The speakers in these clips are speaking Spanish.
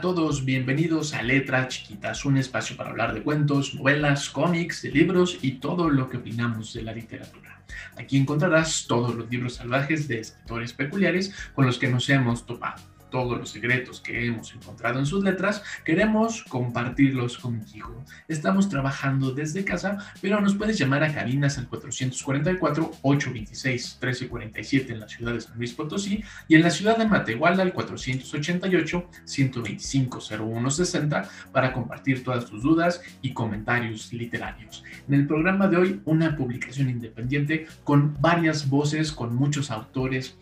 Todos, bienvenidos a Letras Chiquitas, un espacio para hablar de cuentos, novelas, cómics, de libros y todo lo que opinamos de la literatura. Aquí encontrarás todos los libros salvajes de escritores peculiares con los que nos hemos topado todos los secretos que hemos encontrado en sus letras, queremos compartirlos contigo. Estamos trabajando desde casa, pero nos puedes llamar a cabinas al 444-826-1347 en la ciudad de San Luis Potosí y en la ciudad de Matehuala al 488-125-0160 para compartir todas tus dudas y comentarios literarios. En el programa de hoy, una publicación independiente con varias voces, con muchos autores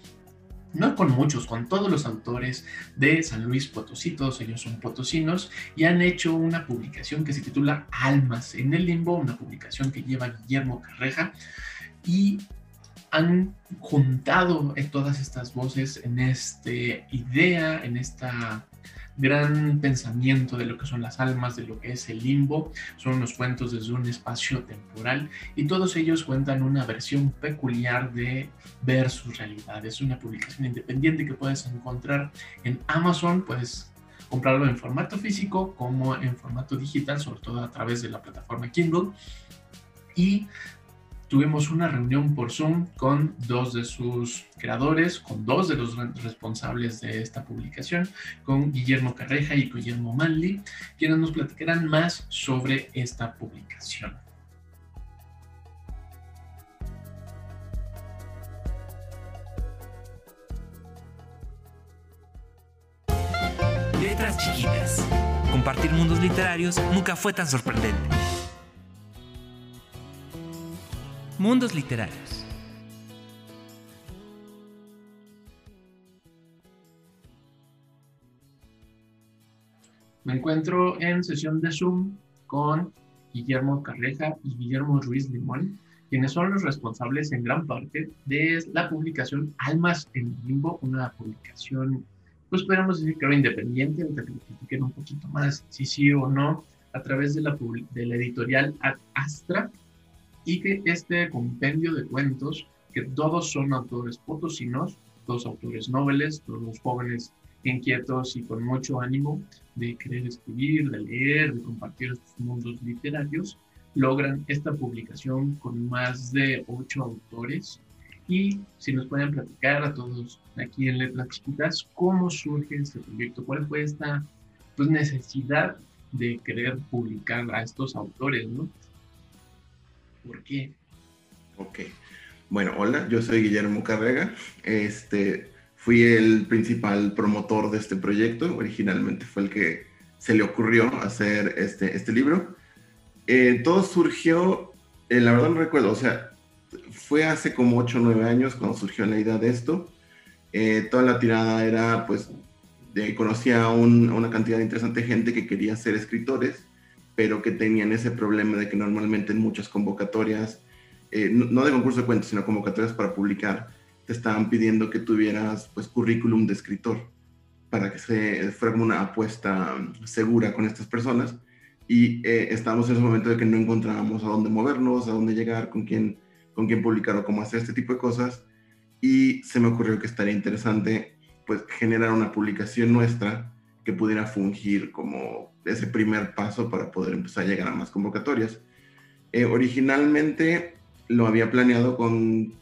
no con muchos, con todos los autores de San Luis Potosí, todos ellos son potosinos, y han hecho una publicación que se titula Almas en el Limbo, una publicación que lleva Guillermo Carreja, y han juntado todas estas voces en esta idea, en esta gran pensamiento de lo que son las almas, de lo que es el limbo. Son unos cuentos desde un espacio temporal y todos ellos cuentan una versión peculiar de ver su realidad. Es una publicación independiente que puedes encontrar en Amazon, puedes comprarlo en formato físico como en formato digital, sobre todo a través de la plataforma Kindle. Y tuvimos una reunión por Zoom con dos de sus creadores, con dos de los responsables de esta publicación, con Guillermo Carreja y Guillermo Manley, quienes nos platicarán más sobre esta publicación. Letras chiquitas. Compartir mundos literarios nunca fue tan sorprendente. Mundos Literarios. Me encuentro en sesión de Zoom con Guillermo Carreja y Guillermo Ruiz Limón, quienes son los responsables en gran parte de la publicación Almas en Limbo, una publicación, pues podríamos decir que era independiente, que lo un poquito más, si sí o no, a través de la, editorial Astra, y que este compendio de cuentos, que todos son autores potosinos, todos autores nobles, todos jóvenes inquietos y con mucho ánimo de querer escribir, de leer, de compartir estos mundos literarios, logran esta publicación con más de ocho autores. Y si nos pueden platicar a todos aquí en Letras Chiquitas, cómo surge este proyecto, cuál fue esta pues, necesidad de querer publicar a estos autores, ¿no? ¿Por qué? Ok. Bueno, hola, yo soy Guillermo Carrega. Este, fui el principal promotor de este proyecto. Originalmente fue el que se le ocurrió hacer este, este libro. Eh, todo surgió, eh, la verdad no recuerdo, o sea, fue hace como 8 o 9 años cuando surgió la idea de esto. Eh, toda la tirada era, pues, conocía a, una cantidad de interesante gente que quería ser escritores pero que tenían ese problema de que normalmente en muchas convocatorias, eh, no, de concurso de cuentos, sino convocatorias para publicar, te estaban pidiendo que tuvieras pues currículum de escritor para que se fuera una apuesta segura con estas personas. Y eh, estábamos en ese momento de que no encontrábamos a dónde movernos, a dónde llegar, con quién, con quién publicar o cómo hacer este tipo de cosas. Y se me ocurrió que estaría interesante pues generar una publicación nuestra que pudiera fungir como ese primer paso para poder empezar a llegar a más convocatorias. Eh, originalmente lo había planeado con,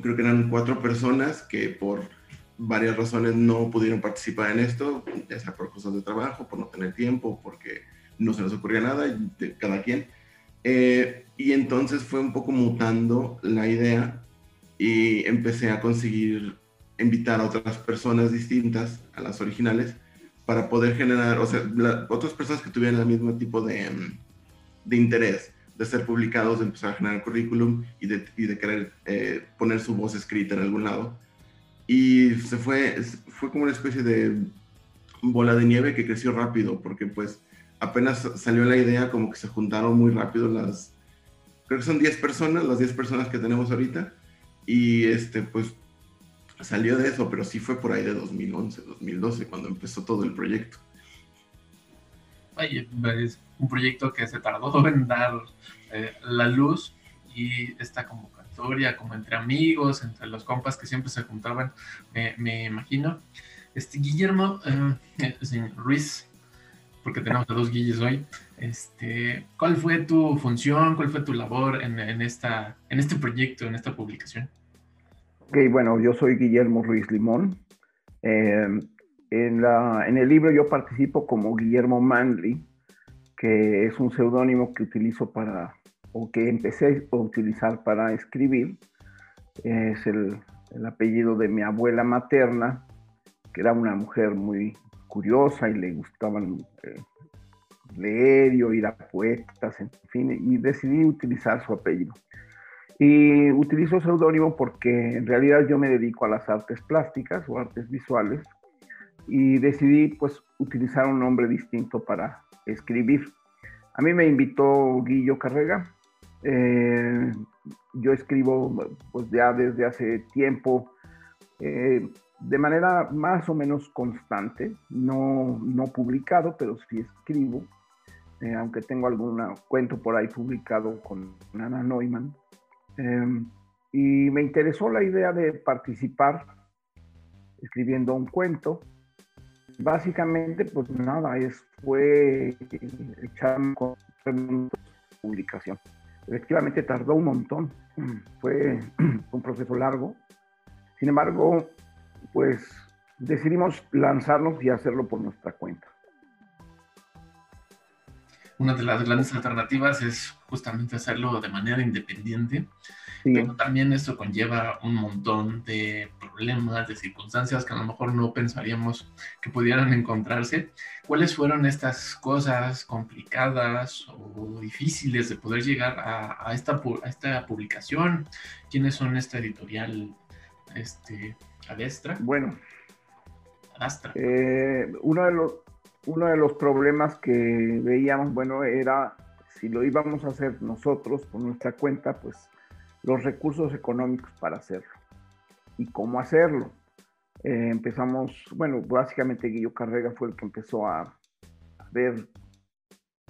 creo que eran cuatro personas que por varias razones no pudieron participar en esto, ya sea por cosas de trabajo, por no tener tiempo, porque no se les ocurría nada, de cada quien. Eh, y entonces fue un poco mutando la idea y empecé a conseguir invitar a otras personas distintas a las originales para poder generar, o sea, otras personas que tuvieran el mismo tipo de, mm, de, interés de ser publicados, de empezar a generar currículum y de, y de querer eh, poner su voz escrita en algún lado. y se fue, fue como una especie de bola de nieve que creció rápido, porque pues apenas salió la idea, como que se juntaron muy rápido las, creo que son 10 personas, las 10 personas que tenemos ahorita, y este, pues salió de eso, pero sí fue por ahí de 2011, 2012, cuando empezó todo el proyecto. Oye, es un proyecto que se tardó en dar eh, la luz y esta convocatoria, como entre amigos, entre los compas que siempre se juntaban, me, imagino. Este, Guillermo eh, Ruiz, porque tenemos a dos Guilles hoy, este, ¿cuál fue tu función, cuál fue tu labor en, esta, en este proyecto, en esta publicación? Ok, bueno, yo soy Guillermo Ruiz Limón. Eh, en, el libro yo participo como Guillermo Manley, que es un seudónimo que utilizo para, o que empecé a utilizar para escribir. Es el, el apellido de mi abuela materna, que era una mujer muy curiosa y le gustaban eh, leer y oír a poetas, en fin, y decidí utilizar su apellido. Y utilizo seudónimo porque en realidad yo me dedico a las artes plásticas o artes visuales y decidí pues utilizar un nombre distinto para escribir. A mí me invitó Guillo Carrega. Eh, yo escribo pues ya desde hace tiempo eh, de manera más o menos constante, no, no publicado, pero sí escribo, eh, aunque tengo algún cuento por ahí publicado con Ana Neumann. Em, y me interesó la idea de participar escribiendo un cuento. Básicamente, pues nada, es, fue echarme con publicación. Efectivamente tardó un montón, fue un proceso largo. Sin embargo, pues decidimos lanzarnos y hacerlo por nuestra cuenta una de las grandes alternativas es justamente hacerlo de manera independiente, pero también esto conlleva un montón de problemas, de circunstancias que a lo mejor no pensaríamos que pudieran encontrarse. ¿Cuáles fueron estas cosas complicadas o difíciles de poder llegar a, esta, a esta publicación? ¿Quiénes son esta editorial este, Adestra? Bueno, eh, uno de los uno de los problemas que veíamos, bueno, era si lo íbamos a hacer nosotros por nuestra cuenta, pues los recursos económicos para hacerlo y cómo hacerlo. Eh, empezamos, bueno, básicamente Guillo Carrega fue el que empezó a, ver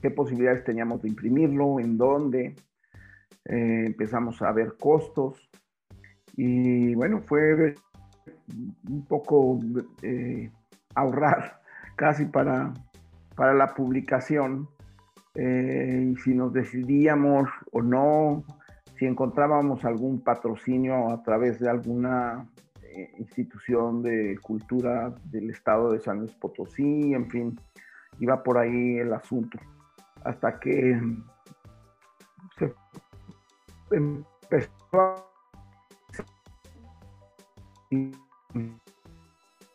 qué posibilidades teníamos de imprimirlo, en dónde. Eh, empezamos a ver costos y bueno, fue un poco eh, ahorrar casi para, para la publicación, eh, si nos decidíamos o no, si encontrábamos algún patrocinio a través de alguna eh, institución de cultura del estado de San Luis Potosí, en fin, iba por ahí el asunto. Hasta que se empezó a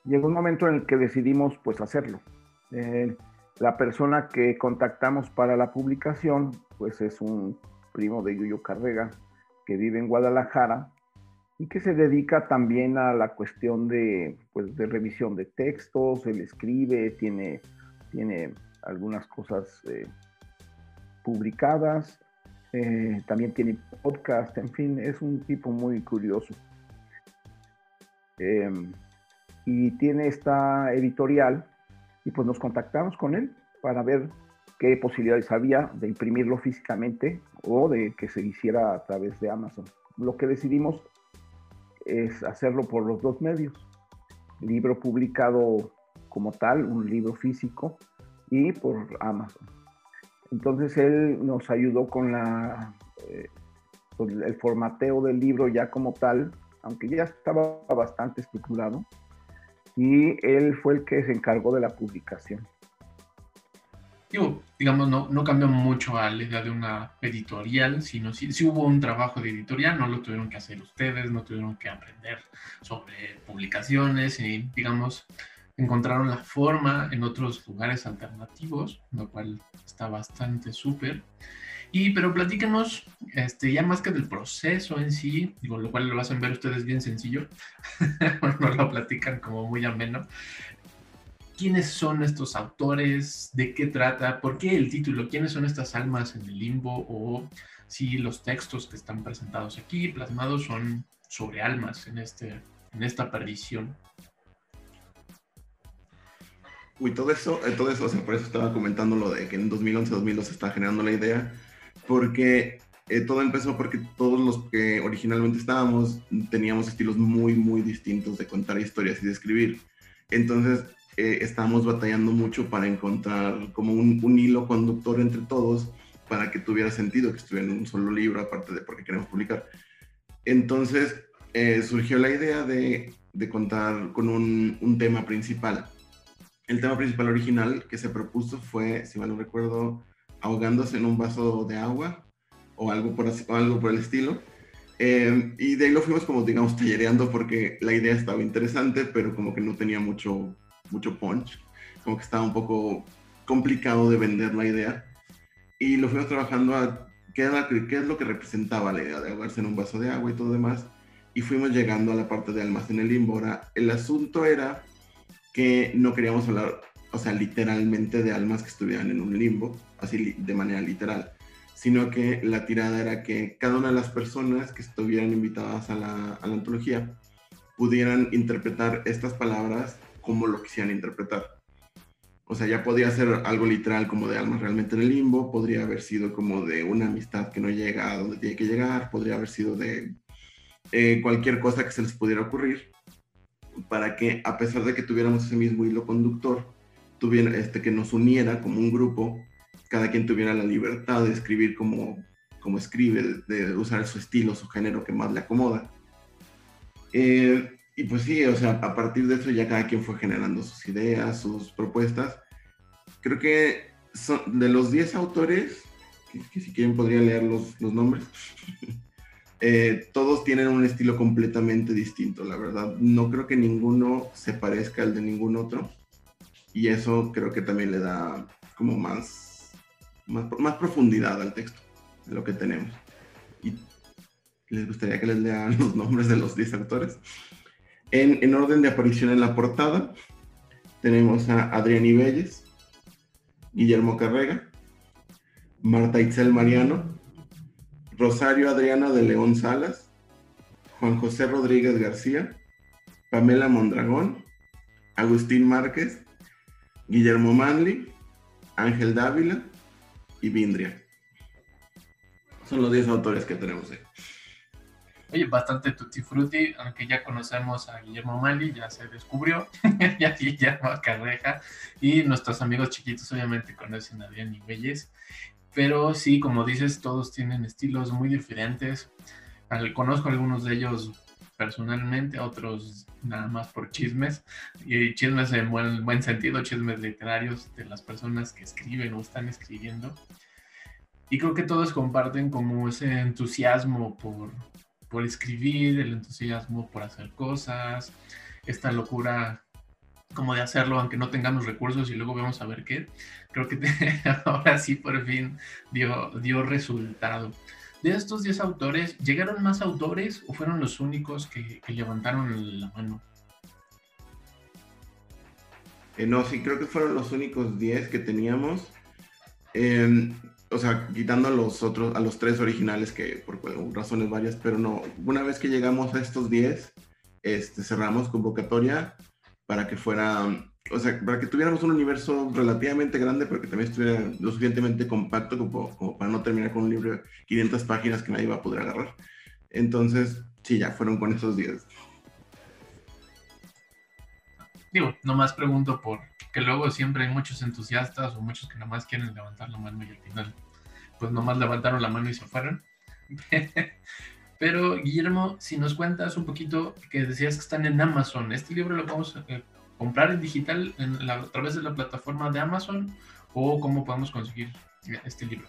llegó un momento en el que decidimos pues hacerlo. Eh, la persona que contactamos para la publicación pues es un primo de Yuyo Carrega que vive en Guadalajara y que se dedica también a la cuestión de, pues, de revisión de textos, él escribe, tiene, tiene algunas cosas eh, publicadas, eh, también tiene podcast, en fin, es un tipo muy curioso. Em, y tiene esta editorial y pues nos contactamos con él para ver qué posibilidades había de imprimirlo físicamente o de que se hiciera a través de Amazon. Lo que decidimos es hacerlo por los dos medios. Libro publicado como tal, un libro físico, y por Amazon. Entonces él nos ayudó con la, eh, el formateo del libro ya como tal, aunque ya estaba bastante estructurado, y él fue el que se encargó de la publicación. Digo, digamos, no, no cambió mucho a la idea de una editorial, sino si sí, hubo un trabajo de editorial, no lo tuvieron que hacer ustedes, no tuvieron que aprender sobre publicaciones y, digamos, encontraron la forma en otros lugares alternativos, lo cual está bastante súper. Y, pero platícanos, este, ya más que del proceso en sí, digo, lo cual lo hacen ver ustedes bien sencillo, no lo platican como muy ameno. ¿Quiénes son estos autores? ¿De qué trata? ¿Por qué el título? ¿Quiénes son estas almas en el limbo? O si los textos que están presentados aquí, plasmados, son sobre almas en, este, en esta perdición. Uy, todo eso, eh, todo eso, o sea, por eso estaba comentando lo de que en 2011-2012 se está generando la idea, porque eh, todo empezó porque todos los que originalmente estábamos teníamos estilos muy, muy distintos de contar historias y de escribir. Entonces, eh, estábamos batallando mucho para encontrar como un, hilo conductor entre todos para que tuviera sentido que estuviera en un solo libro, aparte de porque queremos publicar. Entonces, eh, surgió la idea de, de contar con un, un tema principal. El tema principal original que se propuso fue, si mal no recuerdo, ahogándose en un vaso de agua o algo por, o algo por el estilo. Eh, y de ahí lo fuimos como, digamos, tallereando porque la idea estaba interesante, pero como que no tenía mucho, mucho punch, como que estaba un poco complicado de vender la idea. Y lo fuimos trabajando a qué, era, qué es lo que representaba la idea de ahogarse en un vaso de agua y todo demás. Y fuimos llegando a la parte de almas en el limbo. Ahora, el asunto era que no queríamos hablar, o sea, literalmente de almas que estuvieran en un limbo, así de manera literal, sino que la tirada era que cada una de las personas que estuvieran invitadas a la, antología pudieran interpretar estas palabras como lo quisieran interpretar. O sea, ya podía ser algo literal como de almas realmente en el limbo, podría haber sido como de una amistad que no llega a donde tiene que llegar, podría haber sido de eh, cualquier cosa que se les pudiera ocurrir, para que a pesar de que tuviéramos ese mismo hilo conductor, tuviera, este, que nos uniera como un grupo cada quien tuviera la libertad de escribir como, como escribe, de, usar su estilo, su género que más le acomoda. Eh, y pues sí, o sea, a partir de eso ya cada quien fue generando sus ideas, sus propuestas. Creo que son de los 10 autores, que, si quieren podría leer los, los nombres, eh, todos tienen un estilo completamente distinto, la verdad. No creo que ninguno se parezca al de ningún otro. Y eso creo que también le da como más más, profundidad al texto de lo que tenemos. Y les gustaría que les lean los nombres de los 10 autores. En, en, orden de aparición en la portada, tenemos a Adrián Ibelles, Guillermo Carrega, Marta Itzel Mariano, Rosario Adriana de León Salas, Juan José Rodríguez García, Pamela Mondragón, Agustín Márquez, Guillermo Manley, Ángel Dávila, y Vindria. Son los 10 autores que tenemos ahí. Oye, bastante tutti frutti, aunque ya conocemos a Guillermo Mali, ya se descubrió, y a Guillermo Carreja, y nuestros amigos chiquitos obviamente conocen a Adrián y pero sí, como dices, todos tienen estilos muy diferentes. conozco algunos de ellos personalmente, otros nada más por chismes, y chismes en buen, buen sentido, chismes literarios de las personas que escriben o están escribiendo. Y creo que todos comparten como ese entusiasmo por, por escribir, el entusiasmo por hacer cosas, esta locura como de hacerlo aunque no tengamos recursos y luego vamos a ver qué. Creo que ahora sí por fin dio, dio resultado de estos 10 autores, ¿llegaron más autores o fueron los únicos que, levantaron la mano? Eh, no, sí, creo que fueron los únicos 10 que teníamos. Em, o sea, quitando a los otros, a los tres originales que por razones varias, pero no, una vez que llegamos a estos 10, este, cerramos convocatoria para que fuera o sea, para que tuviéramos un universo relativamente grande, pero que también estuviera lo suficientemente compacto como, para no terminar con un libro de 500 páginas que nadie va a poder agarrar. Entonces, sí, ya fueron con esos días. Digo, nomás pregunto por que luego siempre hay muchos entusiastas o muchos que nomás quieren levantar la mano y al final, pues nomás levantaron la mano y se fueron. Pero Guillermo, si nos cuentas un poquito que decías que están en Amazon, este libro lo vamos a, comprar en digital a través de la plataforma de Amazon o cómo podemos conseguir este libro?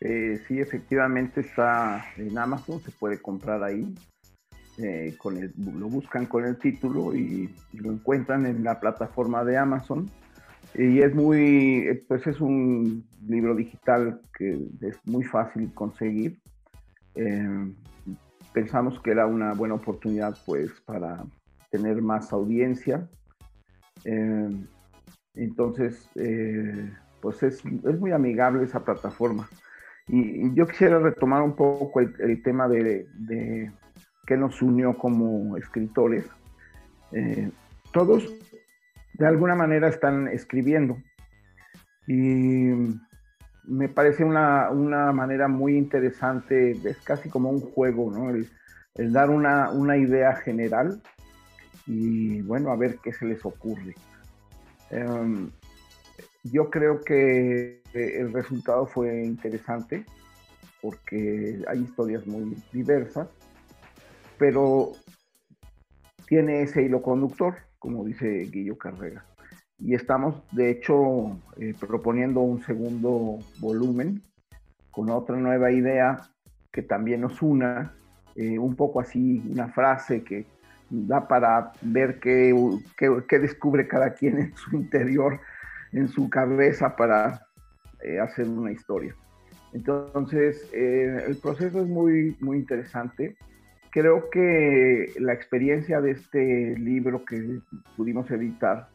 Eh, sí, efectivamente está en Amazon, se puede comprar ahí. eh, lo buscan con el título y, lo encuentran en la plataforma de Amazon. Y es muy, pues es un libro digital que es muy fácil conseguir. Eh, pensamos que era una buena oportunidad pues para tener más audiencia. Eh, entonces, pues es, es, muy amigable esa plataforma. Y, yo quisiera retomar un poco el, tema de, de, que nos unió como escritores. Eh, todos de alguna manera están escribiendo y me parece una, una, manera muy interesante, es casi como un juego, ¿no? El, dar una, una, idea general y bueno, a ver qué se les ocurre. Em, yo creo que el resultado fue interesante porque hay historias muy diversas pero tiene ese hilo conductor, como dice Guillo Carrera. Y estamos, de hecho, eh, proponiendo un segundo volumen con otra nueva idea que también nos una, eh, un poco así, una frase que da para ver qué, descubre cada quien en su interior, en su cabeza para eh, hacer una historia. Entonces, el proceso es muy, muy interesante creo que la experiencia de este libro que pudimos editar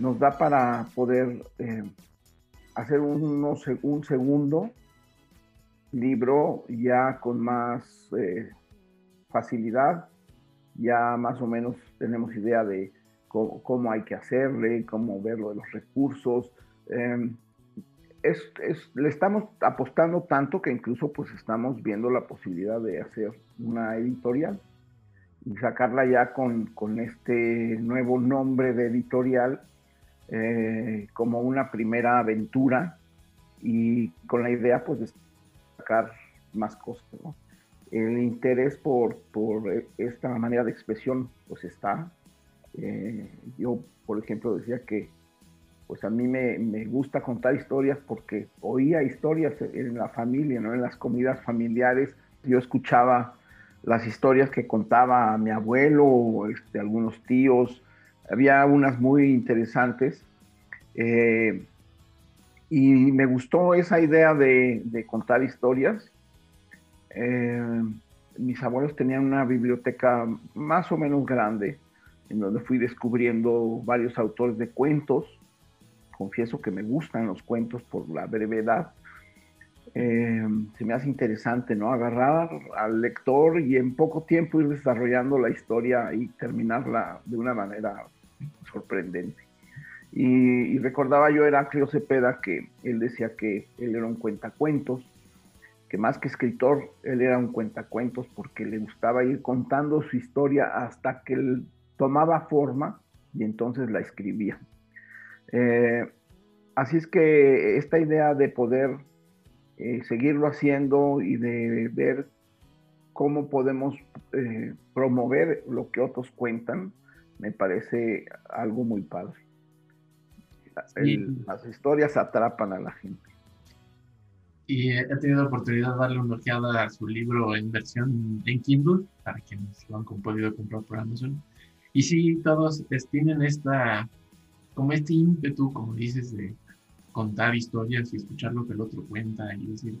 nos da para poder eh, hacer un, un, segundo libro ya con más eh, facilidad, ya más o menos tenemos idea de cómo, hay que hacerle, cómo verlo de los recursos. Em, le estamos apostando tanto que incluso pues estamos viendo la posibilidad de hacer una editorial y sacarla ya con, con este nuevo nombre de editorial eh, como una primera aventura y con la idea pues de sacar más cosas. El interés por, por, esta manera de expresión pues está. Eh, yo, por ejemplo, decía que pues a mí me, gusta contar historias porque oía historias en la familia, ¿no? En las comidas familiares. Yo escuchaba las historias que contaba mi abuelo, este, algunos tíos. Había unas muy interesantes. Eh, y me gustó esa idea de, contar historias. Eh, mis abuelos tenían una biblioteca más o menos grande, en donde fui descubriendo varios autores de cuentos confieso que me gustan los cuentos por la brevedad. Eh, se me hace interesante, ¿no? Agarrar al lector y en poco tiempo ir desarrollando la historia y terminarla de una manera sorprendente. Y, recordaba yo a Heraclio Cepeda que él decía que él era un cuentacuentos, que más que escritor, él era un cuentacuentos porque le gustaba ir contando su historia hasta que él tomaba forma y entonces la escribía. Eh, así es que esta idea de poder eh, seguirlo haciendo y de ver cómo podemos eh, promover lo que otros cuentan, me parece algo muy padre. las historias atrapan a la gente. Y he tenido la oportunidad de darle una ojeada a su libro en versión en Kindle, para quienes lo han podido comprar por Amazon. Y sí, todos tienen esta como este ímpetu, como dices, de contar historias y escuchar lo que el otro cuenta y decir,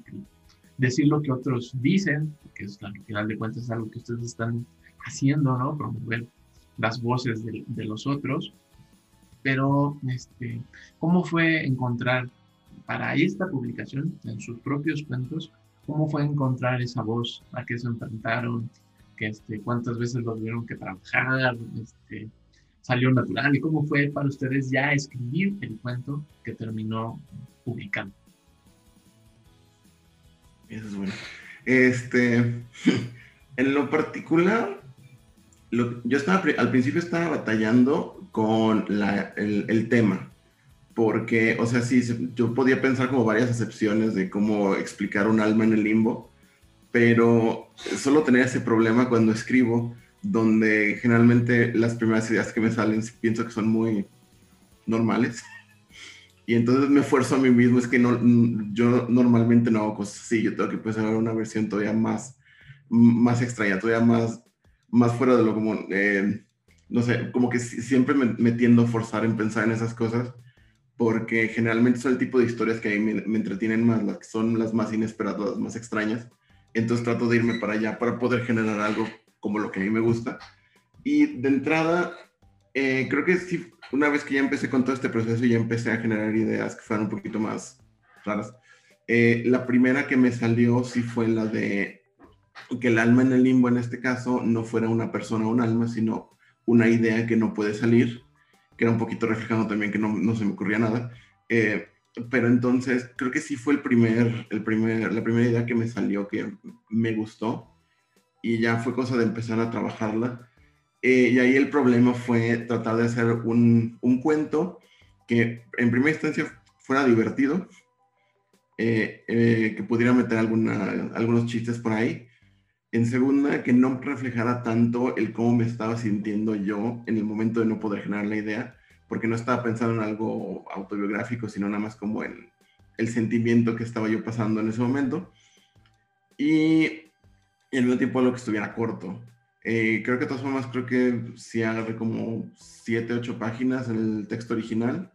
decir lo que otros dicen, que es al final de cuentas es algo que ustedes están haciendo, ¿no? Promover las voces de, de los otros. Pero, este, ¿cómo fue encontrar para esta publicación, en sus propios cuentos, cómo fue encontrar esa voz, a qué se enfrentaron, que, este, cuántas veces lo tuvieron que trabajar, este, salió natural y cómo fue para ustedes ya escribir el cuento que terminó publicando. Eso es bueno. Este, en lo particular, yo estaba, al principio estaba batallando con el, tema, porque, o sea, sí, yo podía pensar como varias excepciones de cómo explicar un alma en el limbo, pero solo tenía ese problema cuando escribo, donde generalmente las primeras ideas que me salen pienso que son muy normales. Y entonces me esfuerzo a mí mismo, es que no, yo normalmente no hago cosas así, yo tengo que pensar una versión todavía más, más extraña, todavía más, más fuera de lo común. Eh, no sé, como que siempre me, me, tiendo a forzar en pensar en esas cosas, porque generalmente son el tipo de historias que a mí me, entretienen más, las que son las más inesperadas, las más extrañas. Entonces trato de irme para allá para poder generar algo como lo que a mí me gusta. Y de entrada, eh, creo que sí, una vez que ya empecé con todo este proceso y ya empecé a generar ideas que fueran un poquito más raras, eh, la primera que me salió sí fue la de que el alma en el limbo en este caso no fuera una persona o un alma, sino una idea que no puede salir, que era un poquito reflejando también que no, no se me ocurría nada. Eh, pero entonces creo que sí fue el primer, el primer, la primera idea que me salió que me gustó y ya fue cosa de empezar a trabajarla. Eh, y ahí el problema fue tratar de hacer un, un cuento que en primera instancia fuera divertido, eh, que pudiera meter algunos chistes por ahí. En segunda, que no reflejara tanto el cómo me estaba sintiendo yo en el momento de no poder generar la idea, porque no estaba pensando en algo autobiográfico, sino nada más como en el sentimiento que estaba yo pasando en ese momento. Y, al mismo tiempo algo que estuviera corto. Eh, creo que de todas formas, creo que sí agarré como 7, 8 páginas en el texto original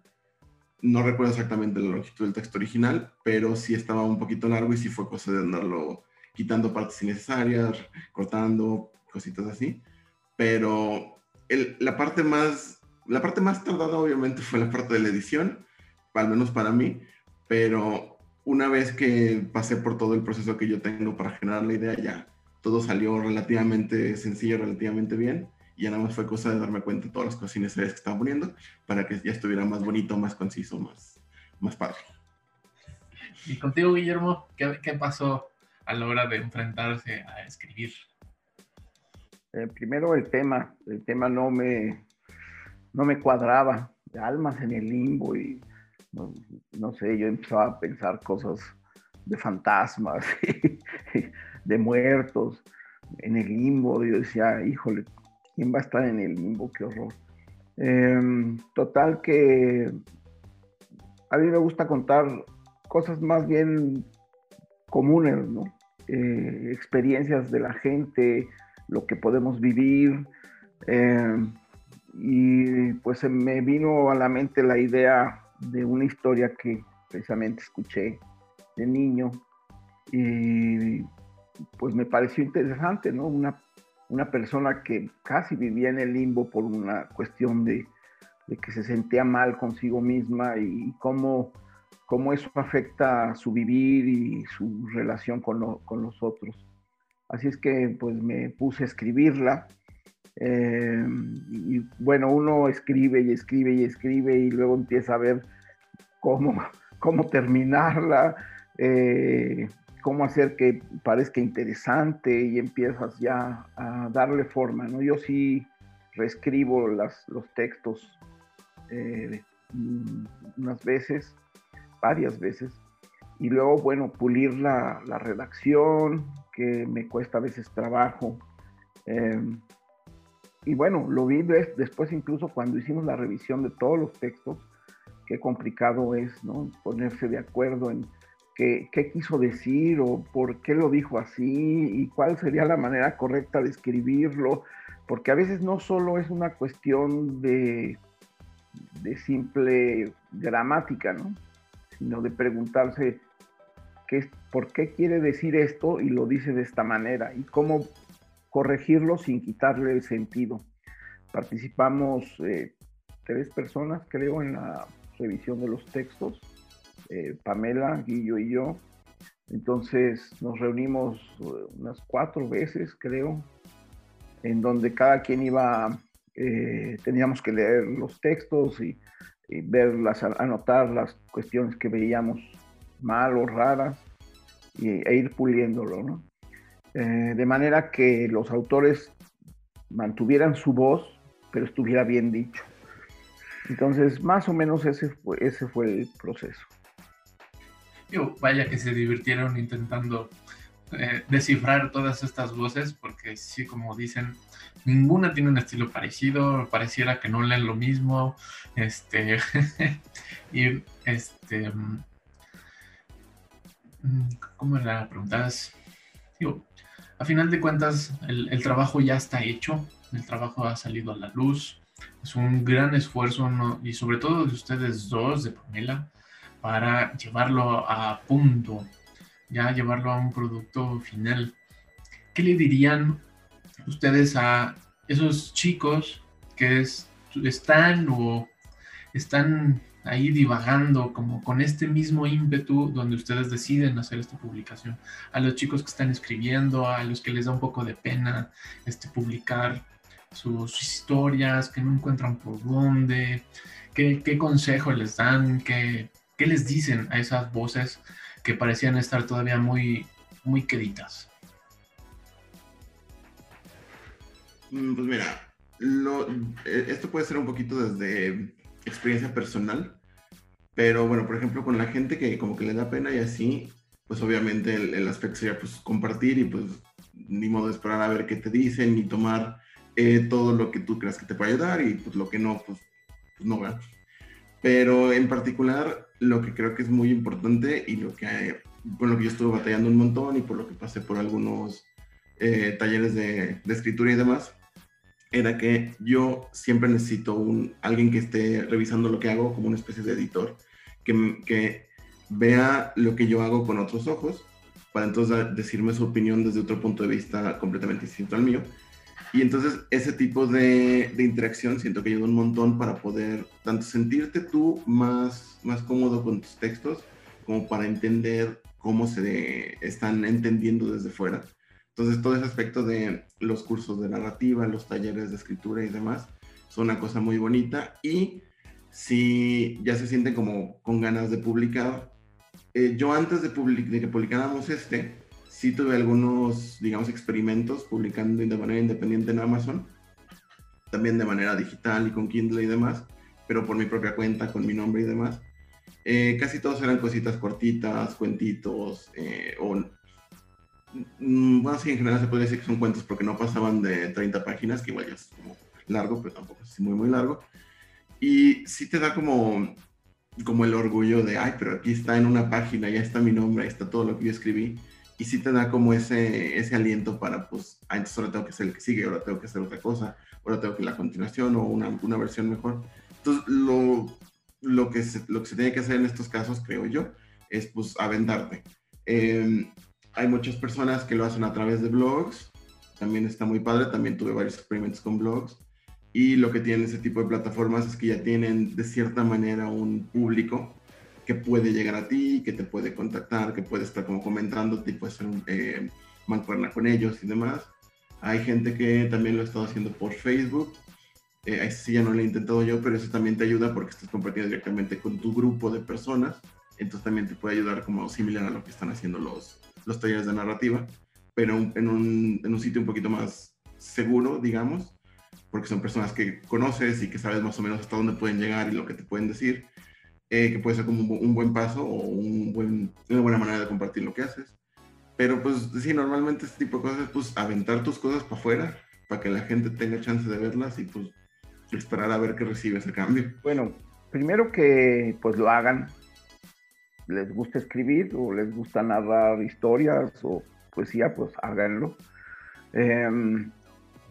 no recuerdo exactamente la longitud del texto original, pero sí estaba un poquito largo y sí fue cosa de andarlo quitando partes innecesarias, cortando, cositas así. Pero la, parte más, la parte más tardada obviamente fue la parte de la edición, al menos para mí, pero una vez que pasé por todo el proceso que yo tengo para generar la idea, ya todo salió relativamente sencillo, relativamente bien y ya nada más fue cosa de darme cuenta de todas las cosas innecesarias que estaba poniendo para que ya estuviera más bonito, más conciso, más, más padre. Y contigo, Guillermo, ¿qué, qué pasó a la hora de enfrentarse a escribir? Eh, primero el tema, el tema no me, no me cuadraba, almas en el limbo y no, no sé, yo empezaba a pensar cosas de fantasmas, de muertos en el limbo, yo decía, híjole, ¿Quién va a estar en el limbo? Qué horror. Em, total que a mí me gusta contar cosas más bien comunes, ¿no? Eh, experiencias de la gente, lo que podemos vivir. Em, y pues me vino a la mente la idea de una historia que precisamente escuché de niño y pues me pareció interesante, ¿no? Una persona que casi vivía en el limbo por una cuestión de, que se sentía mal consigo misma y cómo, cómo eso afecta su vivir y su relación con, los otros. Así es que pues me puse a escribirla. Eh, y bueno, uno escribe y escribe y escribe y luego empieza a ver cómo, cómo terminarla. Eh, cómo hacer que parezca interesante y empiezas ya a darle forma, ¿no? Yo sí reescribo las, los textos eh, unas veces, varias veces, y luego, bueno, pulir la, redacción, que me cuesta a veces trabajo. Em, y bueno, lo vi después incluso cuando hicimos la revisión de todos los textos, qué complicado es, ¿no? Ponerse de acuerdo en qué, quiso decir o por qué lo dijo así y cuál sería la manera correcta de escribirlo, porque a veces no solo es una cuestión de, de simple gramática, ¿no? Sino de preguntarse qué, por qué quiere decir esto y lo dice de esta manera y cómo corregirlo sin quitarle el sentido. Participamos eh, tres personas, creo, en la revisión de los textos eh, Pamela, Guillo y yo. Entonces nos reunimos eh, unas cuatro veces, creo, en donde cada quien iba, eh, teníamos que leer los textos y, verlas, anotar las cuestiones que veíamos mal o raras y, e ir puliéndolo, de manera que los autores mantuvieran su voz, pero estuviera bien dicho. Entonces, más o menos ese ese fue el proceso vaya que se divirtieron intentando eh, descifrar todas estas voces, porque sí, como dicen, ninguna tiene un estilo parecido, pareciera que no leen lo mismo, este, y este, mm, ¿cómo era la pregunta? a final de cuentas el, trabajo ya está hecho, el trabajo ha salido a la luz, es un gran esfuerzo y sobre todo de ustedes dos, de Pamela, para llevarlo a punto, ya llevarlo a un producto final. ¿Qué le dirían ustedes a esos chicos que están o están ahí divagando como con este mismo ímpetu donde ustedes deciden hacer esta publicación. A los chicos que están escribiendo, a los que les da un poco de pena este, publicar sus, historias, que no encuentran por dónde, qué, qué consejo les dan, qué, qué, les dicen a esas voces que parecían estar todavía muy, muy queditas. Mm, pues mira, lo, eh, esto puede ser un poquito desde experiencia personal, pero bueno, por ejemplo, con la gente que como que le da pena y así, pues obviamente el, aspecto sería pues compartir y pues ni modo de esperar a ver qué te dicen ni tomar eh, todo lo que tú creas que te puede ayudar y pues lo que no, pues, pues no, ¿verdad? Pero en particular, lo que creo que es muy importante y lo que, con lo que yo estuve batallando un montón y por lo que pasé por algunos eh, talleres de, de escritura y demás, era que yo siempre necesito un, alguien que esté revisando lo que hago como una especie de editor, que, que vea lo que yo hago con otros ojos, para entonces decirme su opinión desde otro punto de vista completamente distinto al mío. Y entonces ese tipo de, de, interacción siento que ayuda un montón para poder tanto sentirte tú más, más cómodo con tus textos, como para entender cómo se están entendiendo desde fuera. Entonces, todo ese aspecto de los cursos de narrativa, los talleres de escritura y demás, son una cosa muy bonita. Y si ya se sienten como con ganas de publicar, eh, yo antes de, de que publicáramos este, sí tuve algunos, digamos, experimentos publicando de manera independiente en Amazon, también de manera digital y con Kindle y demás, pero por mi propia cuenta, con mi nombre y demás. Eh, casi todos eran cositas cortitas, cuentitos, eh, o Mm, bueno, sí, en general se puede decir que son cuentos porque no pasaban de 30 páginas, que igual ya es como largo, pero tampoco es muy, muy largo. Y sí te da como, como el orgullo de, ay, pero aquí está en una página, ya está mi nombre, ahí está todo lo que yo escribí. Y sí te da como ese, ese aliento para, pues, ah, entonces ahora tengo que hacer el que sigue, ahora tengo que hacer otra cosa, ahora tengo que la continuación o una, una versión mejor. Entonces, lo, lo, que se, lo que se tiene que hacer en estos casos, creo yo, es, pues, aventarte. Eh, hay muchas personas que lo hacen a través de blogs, también está muy padre, también tuve varios experimentos con blogs. Y lo que tienen ese tipo de plataformas es que ya tienen de cierta manera un público que puede llegar a ti, que te puede contactar, que puede estar como comentando, y puede ser eh, mancuerna con ellos y demás. Hay gente que también lo ha estado haciendo por Facebook. Eh, sí ya no lo he intentado yo, pero eso también te ayuda porque estás compartiendo directamente con tu grupo de personas. Entonces también te puede ayudar como similar a lo que están haciendo los, los talleres de narrativa, pero en un, en un sitio un poquito más seguro, digamos, porque son personas que conoces y que sabes más o menos hasta dónde pueden llegar y lo que te pueden decir, eh, que puede ser como un, buen paso o una buena manera de compartir lo que haces. Pero pues sí, normalmente este tipo de cosas, pues aventar tus cosas para afuera, para que la gente tenga chance de verlas y pues esperar a ver qué recibe ese cambio. Bueno, primero que pues lo hagan, les gusta escribir o les gusta narrar historias o poesía, pues háganlo. Em,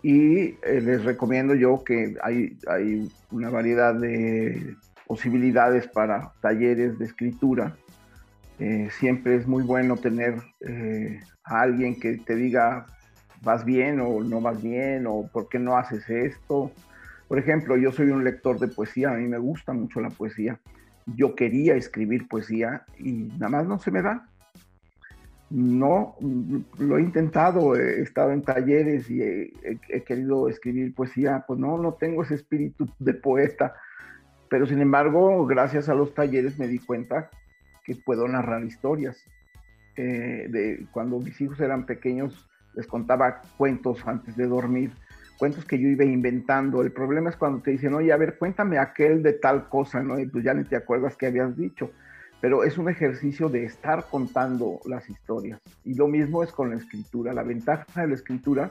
y eh, les recomiendo yo que hay, hay una variedad de posibilidades para talleres de escritura. Eh, siempre es muy bueno tener eh, a alguien que te diga vas bien o no vas bien o por qué no haces esto. Por ejemplo, yo soy un lector de poesía, a mí me gusta mucho la poesía yo quería escribir poesía y nada más no se me da. No, lo he intentado, he estado en talleres y he, querido escribir poesía, pues no, no tengo ese espíritu de poeta, pero sin embargo, gracias a los talleres me di cuenta que puedo narrar historias. Eh, de cuando mis hijos eran pequeños, les contaba cuentos antes de dormir cuentos que yo iba inventando. El problema es cuando te dicen, oye, a ver, cuéntame aquel de tal cosa, ¿no? Y pues ya ni te acuerdas que habías dicho. Pero es un ejercicio de estar contando las historias. Y lo mismo es con la escritura. La ventaja de la escritura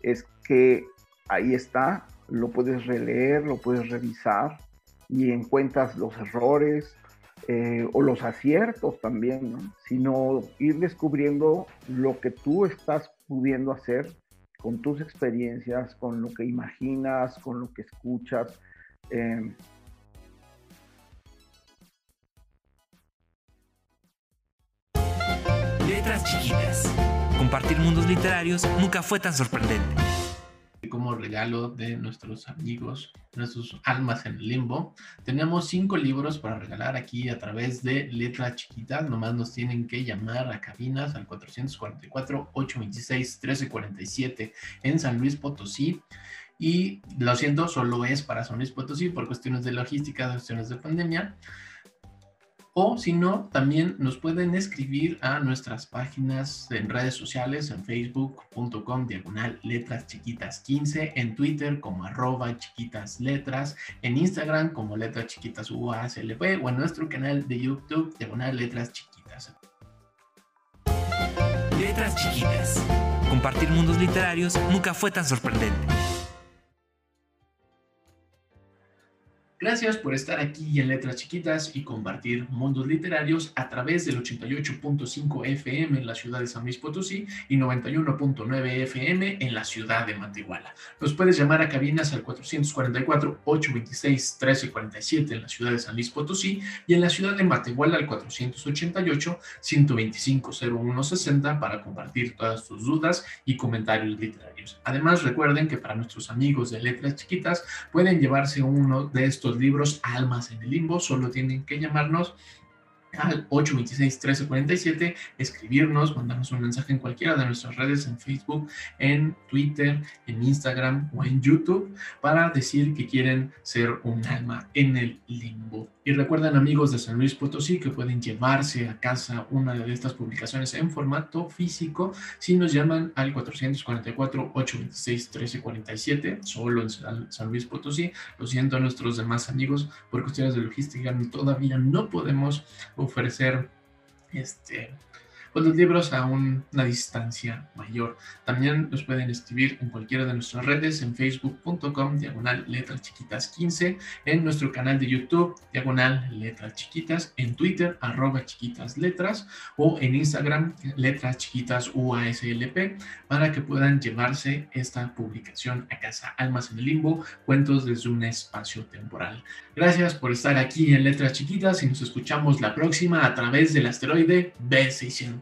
es que ahí está, lo puedes releer, lo puedes revisar y encuentras los errores eh, o los aciertos también, ¿no? Sino ir descubriendo lo que tú estás pudiendo hacer con tus experiencias, con lo que imaginas, con lo que escuchas. Eh, Letras chiquitas. Compartir mundos literarios nunca fue tan sorprendente como regalo de nuestros amigos, nuestros almas en limbo. Tenemos cinco libros para regalar aquí a través de letras chiquitas. Nomás nos tienen que llamar a cabinas al 444-826-1347 en San Luis Potosí. Y lo siento, solo es para San Luis Potosí por cuestiones de logística, cuestiones de pandemia. O si no, también nos pueden escribir a nuestras páginas en redes sociales, en facebook.com diagonal letras chiquitas 15, en Twitter como arroba chiquitas en Instagram como letras chiquitas UASLP o en nuestro canal de YouTube diagonal letras chiquitas. Letras chiquitas. Compartir mundos literarios nunca fue tan sorprendente. Gracias por estar aquí en Letras Chiquitas y compartir mundos literarios a través del 88.5 FM en la ciudad de San Luis Potosí y 91.9 FM en la ciudad de Matehuala. Nos puedes llamar a cabinas al 444-826-1347 en la ciudad de San Luis Potosí y en la ciudad de Matehuala al 488-125-0160 para compartir todas tus dudas y comentarios literarios. Además, recuerden que para nuestros amigos de Letras Chiquitas pueden llevarse uno de estos libros Almas en el Limbo, solo tienen que llamarnos al 826-1347, escribirnos, mandarnos un mensaje en cualquiera de nuestras redes, en Facebook, en Twitter, en Instagram o en YouTube, para decir que quieren ser un alma en el limbo. Y recuerden amigos de San Luis Potosí que pueden llevarse a casa una de estas publicaciones en formato físico si nos llaman al 444-826-1347, solo en San Luis Potosí. Lo siento a nuestros demás amigos por cuestiones de logística, todavía no podemos ofrecer este, pues los libros a una distancia mayor. También los pueden escribir en cualquiera de nuestras redes, en facebook.com, diagonal letras chiquitas 15, en nuestro canal de YouTube, diagonal letras chiquitas, en Twitter, arroba chiquitas o en Instagram, letras chiquitas UASLP, para que puedan llevarse esta publicación a casa. Almas en el limbo, cuentos desde un espacio temporal. Gracias por estar aquí en Letras Chiquitas y nos escuchamos la próxima a través del asteroide B600.